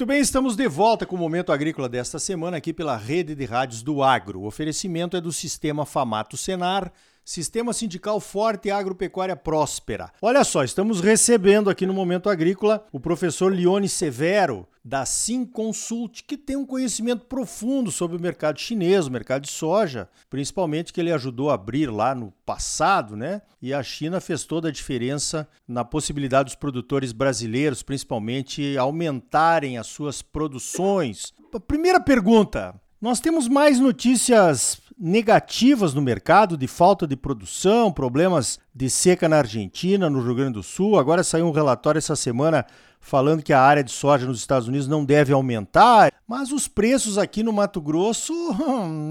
Muito bem, estamos de volta com o Momento Agrícola desta semana aqui pela Rede de Rádios do Agro. O oferecimento é do Sistema Famato Senar, Sistema Sindical Forte e Agropecuária Próspera. Olha só, estamos recebendo aqui no Momento Agrícola o professor Lione Severo, da Sim Consult, que tem um conhecimento profundo sobre o mercado chinês, o mercado de soja, principalmente que ele ajudou a abrir lá no passado, né? E a China fez toda a diferença na possibilidade dos produtores brasileiros, principalmente, aumentarem as suas produções. Primeira pergunta: nós temos mais notícias negativas no mercado de falta de produção, problemas de seca na Argentina, no Rio Grande do Sul. Agora saiu um relatório essa semana falando que a área de soja nos Estados Unidos não deve aumentar, mas os preços aqui no Mato Grosso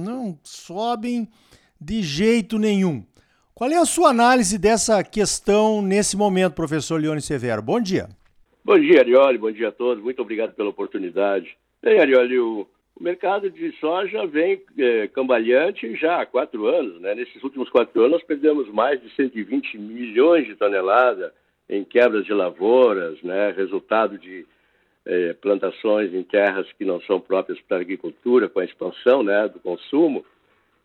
não sobem de jeito nenhum. Qual é a sua análise dessa questão nesse momento, professor Leone Severo? Bom dia. Bom dia, Arioli. Bom dia a todos. Muito obrigado pela oportunidade. Bem, Arioli, o o mercado de soja vem é, cambaleante já há quatro anos. Né? Nesses últimos quatro anos, nós perdemos mais de 120 milhões de toneladas em quebras de lavouras, né? resultado de é, plantações em terras que não são próprias para a agricultura, com a expansão né, do consumo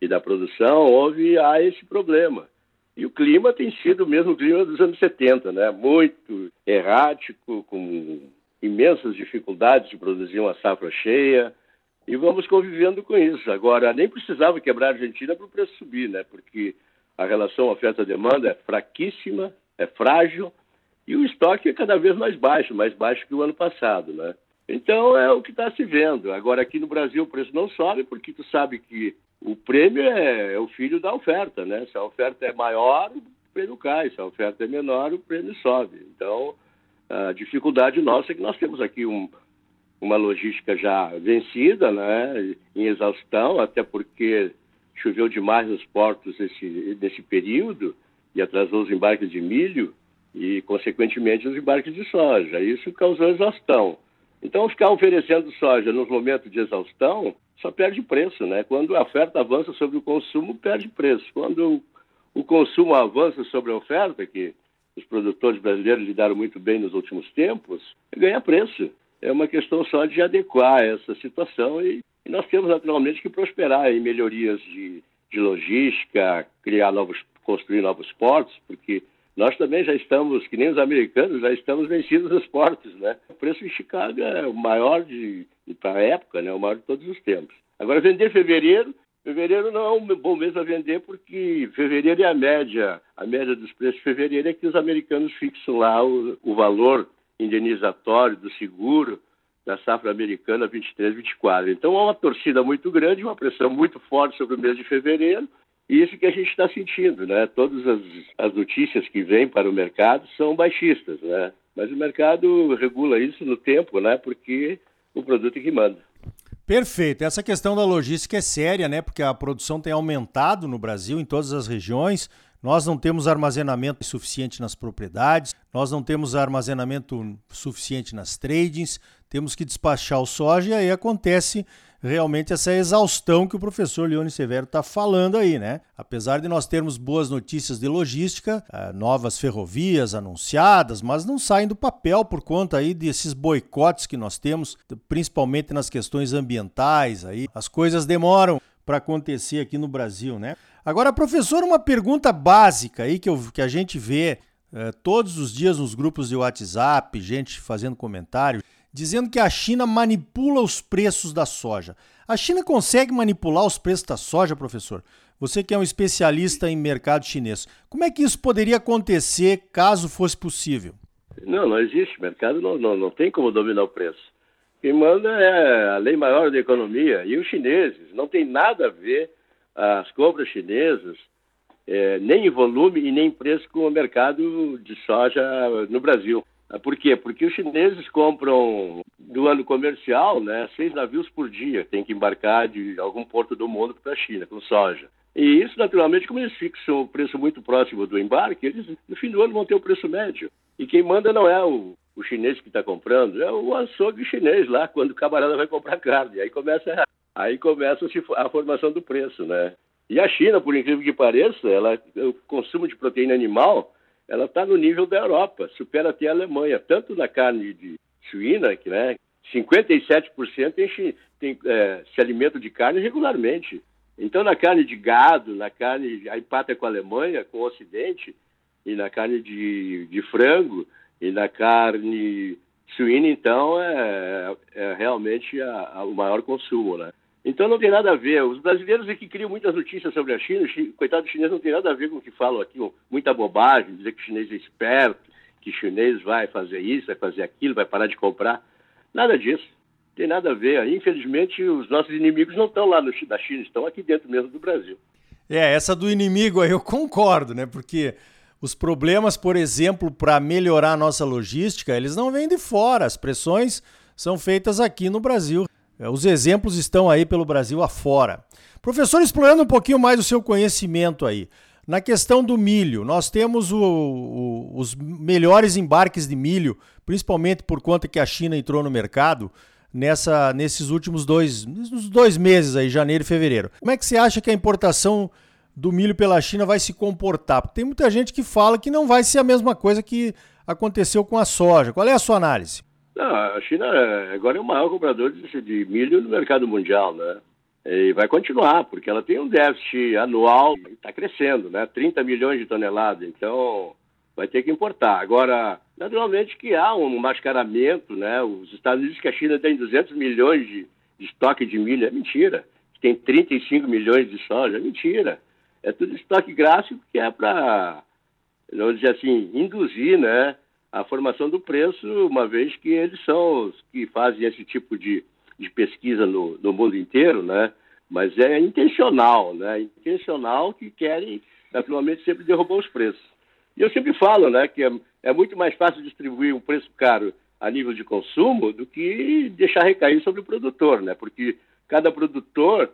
e da produção, houve há esse problema. E o clima tem sido o mesmo clima dos anos 70, né? muito errático, com imensas dificuldades de produzir uma safra cheia, e vamos convivendo com isso. Agora, nem precisava quebrar a Argentina para o preço subir, né? Porque a relação oferta-demanda é fraquíssima, é frágil e o estoque é cada vez mais baixo, mais baixo que o ano passado, né? Então é o que está se vendo. Agora aqui no Brasil o preço não sobe porque tu sabe que o prêmio é, é o filho da oferta, né? Se a oferta é maior, o prêmio cai. Se a oferta é menor, o prêmio sobe. Então a dificuldade nossa é que nós temos aqui um, uma logística já vencida, né, em exaustão, até porque choveu demais nos portos nesse, nesse período e atrasou os embarques de milho e, consequentemente, os embarques de soja. Isso causou exaustão. Então, ficar oferecendo soja nos momentos de exaustão só perde preço, né? Quando a oferta avança sobre o consumo, perde preço. Quando o consumo avança sobre a oferta, que os produtores brasileiros lidaram muito bem nos últimos tempos, ganha preço é uma questão só de adequar essa situação e, e nós temos naturalmente que prosperar em melhorias de, de logística, criar novos, construir novos portos, porque nós também já estamos, que nem os americanos, já estamos vencidos nos portos, né? O preço em Chicago é o maior de, para a época, né? O maior de todos os tempos. Agora, vender fevereiro, fevereiro não é um bom mês a vender porque fevereiro é a média, a média dos preços de fevereiro é que os americanos fixam lá o, o valor indenizatório do seguro da safra americana 23-24. Então há uma torcida muito grande, uma pressão muito forte sobre o mês de fevereiro, e isso que a gente está sentindo, né? Todas as, as, notícias que vêm para o mercado são baixistas, né? Mas o mercado regula isso no tempo, né? Porque o produto é que manda. Perfeito. Essa questão da logística é séria, né? Porque a produção tem aumentado no Brasil, em todas as regiões. Nós não temos armazenamento suficiente nas propriedades, nós não temos armazenamento suficiente nas tradings, temos que despachar o soja e aí acontece realmente essa exaustão que o professor Leone Severo está falando aí, né? Apesar de nós termos boas notícias de logística, eh, novas ferrovias anunciadas, mas não saem do papel por conta aí desses boicotes que nós temos, principalmente nas questões ambientais aí. As coisas demoram para acontecer aqui no Brasil, né? Agora, professor, uma pergunta básica aí que, eu, que a gente vê é, todos os dias nos grupos de WhatsApp, gente fazendo comentário, dizendo que a China manipula os preços da soja. A China consegue manipular os preços da soja, professor? Você que é um especialista em mercado chinês, como é que isso poderia acontecer caso fosse possível? Não, não existe. mercado não, não, não tem como dominar o preço. Quem manda é a lei maior da economia. E os chineses não tem nada a ver as compras chinesas, é, nem em volume e nem em preço com o mercado de soja no Brasil. Por quê? Porque os chineses compram do ano comercial né, seis navios por dia, tem que embarcar de algum porto do mundo para a China com soja. E isso, naturalmente, como eles fixam o preço muito próximo do embarque, eles no fim do ano vão ter o preço médio. E quem manda não é o, o chinês que está comprando, é o açougue chinês lá, quando o camarada vai comprar carne. Aí começa Aí começa a formação do preço, né? E a China, por incrível que pareça, ela, o consumo de proteína animal, ela está no nível da Europa, supera até a Alemanha, tanto na carne de suína, que, né, 57% tem, tem é, se alimenta de carne regularmente. Então, na carne de gado, na carne, a empata com a Alemanha, com o Ocidente, e na carne de, de frango, e na carne suína, então, é, é realmente a, a, o maior consumo, né? Então não tem nada a ver. Os brasileiros é que criam muitas notícias sobre a China, coitado do chinês não tem nada a ver com o que falam aqui, muita bobagem, dizer que o chinês é esperto, que o chinês vai fazer isso, vai fazer aquilo, vai parar de comprar. Nada disso. Tem nada a ver. Infelizmente, os nossos inimigos não estão lá no, da China, estão aqui dentro mesmo do Brasil. É, essa do inimigo aí eu concordo, né? Porque os problemas, por exemplo, para melhorar a nossa logística, eles não vêm de fora. As pressões são feitas aqui no Brasil. É, os exemplos estão aí pelo Brasil afora. Professor, explorando um pouquinho mais o seu conhecimento aí. Na questão do milho, nós temos o, o, os melhores embarques de milho, principalmente por conta que a China entrou no mercado nessa, nesses últimos dois, dois meses aí, janeiro e fevereiro. Como é que você acha que a importação do milho pela China vai se comportar? Porque tem muita gente que fala que não vai ser a mesma coisa que aconteceu com a soja. Qual é a sua análise? Não, a China é, agora é o maior comprador de, milho no mercado mundial, né? E vai continuar, porque ela tem um déficit anual, está crescendo, né? 30 milhões de toneladas, então vai ter que importar. Agora, naturalmente que há um mascaramento, né? Os Estados Unidos que a China tem 200 milhões de estoque de milho, é mentira. Tem 35 milhões de soja, é mentira. É tudo estoque gráfico que é para, vamos dizer assim, induzir, né? a formação do preço, uma vez que eles são os que fazem esse tipo de, de pesquisa no, no mundo inteiro, né? Mas é intencional, né? Intencional que querem, naturalmente, sempre derrubar os preços. E eu sempre falo, né, que é, é muito mais fácil distribuir um preço caro a nível de consumo do que deixar recair sobre o produtor, né? Porque cada produtor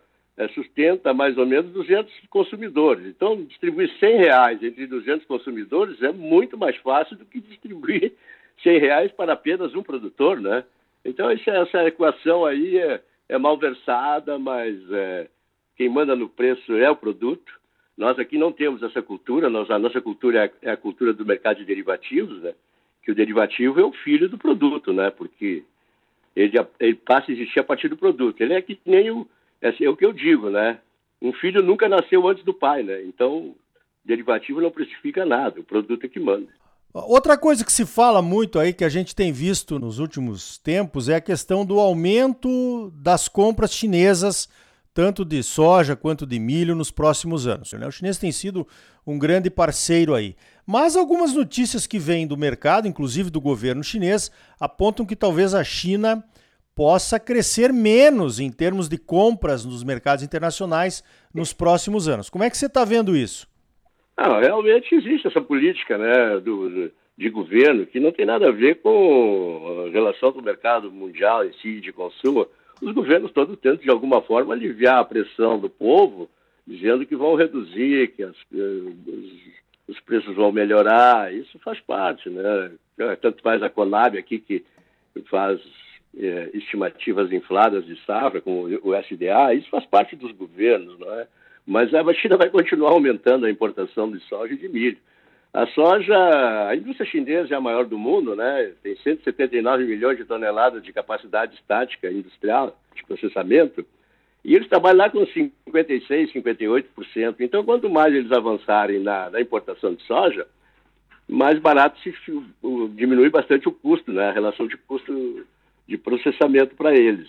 sustenta mais ou menos 200 consumidores. Então, distribuir 100 reais entre 200 consumidores é muito mais fácil do que distribuir 100 reais para apenas um produtor, né? Então, essa, equação aí é, é malversada, mas é, quem manda no preço é o produto. Nós aqui não temos essa cultura, nós, a nossa cultura é, é a cultura do mercado de derivativos, né? Que o derivativo é o filho do produto, né? Porque ele, ele passa a existir a partir do produto. Ele é que nem o é, assim, é o que eu digo, né? Um filho nunca nasceu antes do pai, né? Então, derivativo não precifica nada, o produto é que manda. Outra coisa que se fala muito aí, que a gente tem visto nos últimos tempos, é a questão do aumento das compras chinesas, tanto de soja quanto de milho, nos próximos anos. Né? O chinês tem sido um grande parceiro aí. Mas algumas notícias que vêm do mercado, inclusive do governo chinês, apontam que talvez a China possa crescer menos em termos de compras nos mercados internacionais nos próximos anos. Como é que você está vendo isso? Ah, realmente existe essa política né, do, de governo que não tem nada a ver com a relação do mercado mundial em si de consumo. Os governos todos tentam, de alguma forma, aliviar a pressão do povo, dizendo que vão reduzir, que as, os, os preços vão melhorar. Isso faz parte, né? Tanto faz a Conab aqui, que faz é, estimativas infladas de safra, como o SDA, isso faz parte dos governos, não é? Mas a China vai continuar aumentando a importação de soja e de milho. A soja, a indústria chinesa é a maior do mundo, né? Tem 179 milhões de toneladas de capacidade estática industrial de processamento, e eles trabalham lá com 56, 58%. Então, quanto mais eles avançarem na, na importação de soja, mais barato se diminui bastante o custo, né? A relação de custo de processamento para eles.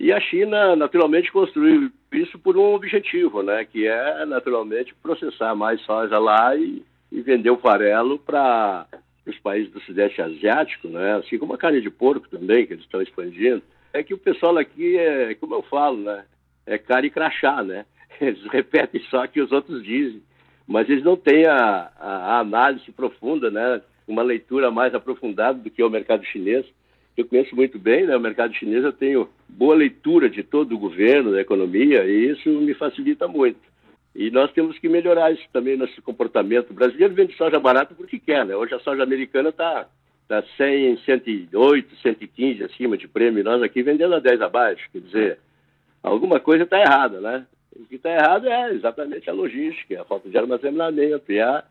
E a China, naturalmente, construiu isso por um objetivo, né, que é, naturalmente, processar mais soja lá e, e vender o farelo para os países do Sudeste Asiático, né, assim como a carne de porco também, que eles estão expandindo. É que o pessoal aqui, é, como eu falo, né, é cara e crachá, né? Eles repetem só o que os outros dizem, mas eles não têm a, a, análise profunda, né, uma leitura mais aprofundada do que é o mercado chinês eu conheço muito bem, né, o mercado chinês, eu tenho boa leitura de todo o governo, da economia, e isso me facilita muito. E nós temos que melhorar isso também, nosso comportamento. O brasileiro vende soja barata porque quer, né? Hoje a soja americana está tá 100, 108, 115 acima de prêmio, nós aqui vendendo a 10 abaixo. Quer dizer, alguma coisa está errada, né? O que está errado é exatamente a logística, a falta de armazenamento e a,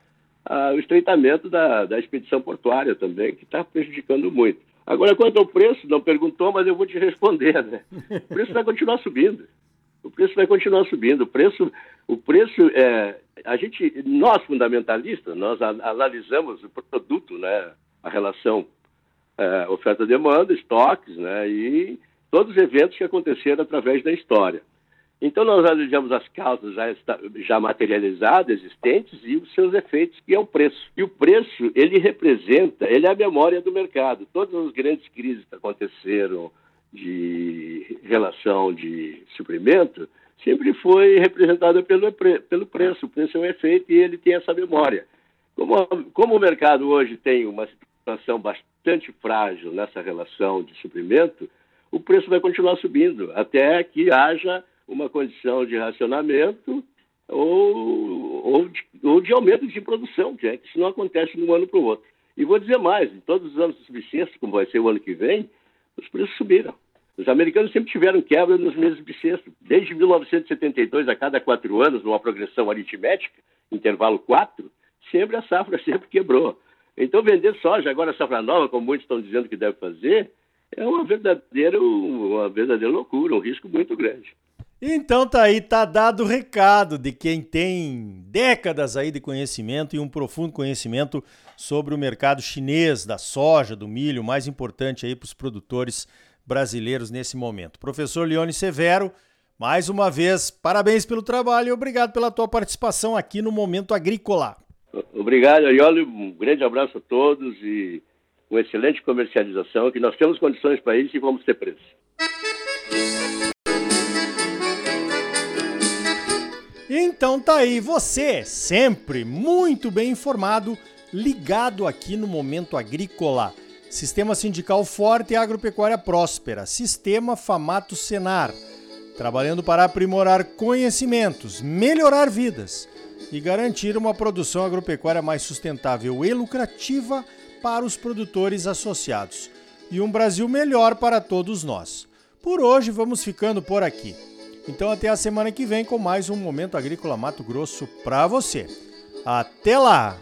a, o estreitamento da, da expedição portuária também, que está prejudicando muito. Agora, quanto ao preço, não perguntou, mas eu vou te responder, né? O preço vai continuar subindo. O preço vai continuar subindo. O preço, o preço é, a gente, nós fundamentalistas, nós analisamos o produto, né? A relação é, oferta-demanda, estoques, né? E todos os eventos que aconteceram através da história. Então, nós analisamos as causas já, já materializadas, existentes, e os seus efeitos, que é o preço. E o preço, ele representa, ele é a memória do mercado. Todas as grandes crises que aconteceram de relação de suprimento, sempre foi representada pelo, pelo preço. O preço é um efeito e ele tem essa memória. Como, como o mercado hoje tem uma situação bastante frágil nessa relação de suprimento, o preço vai continuar subindo até que haja uma condição de racionamento ou, ou, de, ou de aumento de produção, que, é, que isso não acontece de um ano para o outro. E vou dizer mais, em todos os anos subsistência, como vai ser o ano que vem, os preços subiram. Os americanos sempre tiveram quebra nos meses bissexto. Desde 1972, a cada quatro anos, numa progressão aritmética, intervalo quatro, sempre a safra sempre quebrou. Então, vender soja, agora safra nova, como muitos estão dizendo que deve fazer, é uma verdadeira, uma verdadeira loucura, um risco muito grande. Então tá aí, tá dado o recado de quem tem décadas aí de conhecimento e um profundo conhecimento sobre o mercado chinês da soja, do milho, mais importante aí para os produtores brasileiros nesse momento. Professor Leone Severo, mais uma vez, parabéns pelo trabalho e obrigado pela tua participação aqui no Momento Agrícola. Obrigado, Arioli, um grande abraço a todos e uma excelente comercialização, que nós temos condições para isso e vamos ter preço. Então tá aí, você sempre muito bem informado, ligado aqui no Momento Agrícola. Sistema Sindical Forte e Agropecuária Próspera, Sistema Famato Senar, trabalhando para aprimorar conhecimentos, melhorar vidas e garantir uma produção agropecuária mais sustentável e lucrativa para os produtores associados e um Brasil melhor para todos nós. Por hoje vamos ficando por aqui. Então até a semana que vem com mais um Momento Agrícola Mato Grosso para você. Até lá!